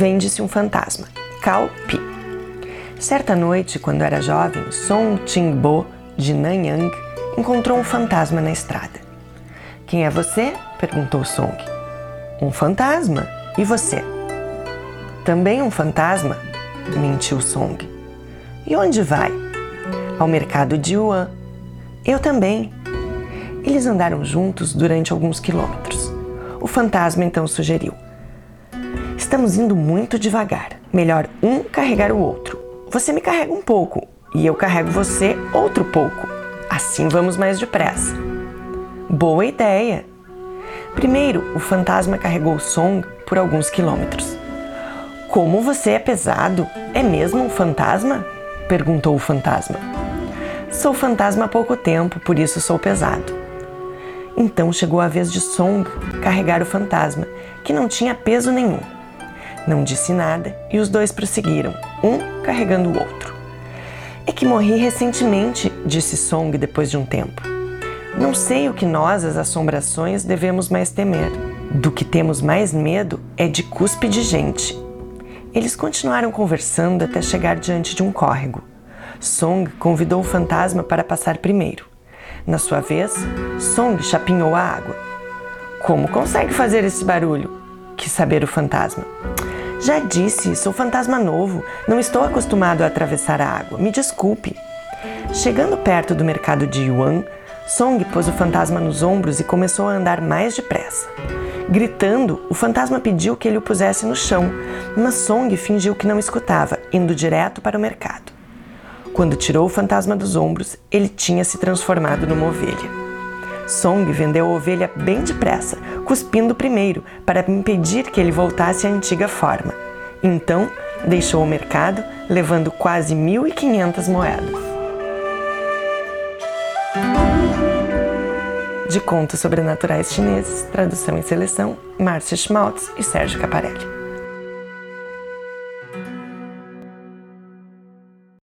vende-se um fantasma, Cao Pi. Certa noite, quando era jovem, Song Bo de Nanyang, encontrou um fantasma na estrada. Quem é você? perguntou Song. Um fantasma. E você? Também um fantasma? mentiu Song. E onde vai? Ao mercado de Yuan. Eu também. Eles andaram juntos durante alguns quilômetros. O fantasma então sugeriu: Estamos indo muito devagar. Melhor um carregar o outro. Você me carrega um pouco e eu carrego você outro pouco. Assim vamos mais depressa. Boa ideia! Primeiro, o fantasma carregou Song por alguns quilômetros. Como você é pesado? É mesmo um fantasma? perguntou o fantasma. Sou fantasma há pouco tempo, por isso sou pesado. Então chegou a vez de Song carregar o fantasma, que não tinha peso nenhum. Não disse nada e os dois prosseguiram, um carregando o outro. É que morri recentemente, disse Song depois de um tempo. Não sei o que nós, as assombrações, devemos mais temer. Do que temos mais medo é de cuspe de gente. Eles continuaram conversando até chegar diante de um córrego. Song convidou o fantasma para passar primeiro. Na sua vez, Song chapinhou a água. Como consegue fazer esse barulho? Quis saber o fantasma. Já disse, sou fantasma novo, não estou acostumado a atravessar a água, me desculpe. Chegando perto do mercado de Yuan, Song pôs o fantasma nos ombros e começou a andar mais depressa. Gritando, o fantasma pediu que ele o pusesse no chão, mas Song fingiu que não escutava, indo direto para o mercado. Quando tirou o fantasma dos ombros, ele tinha se transformado numa ovelha. Song vendeu a ovelha bem depressa, cuspindo primeiro, para impedir que ele voltasse à antiga forma. Então, deixou o mercado, levando quase 1.500 moedas. De contos sobrenaturais chineses, tradução e seleção, Márcia Schmaltz e Sérgio Caparelli.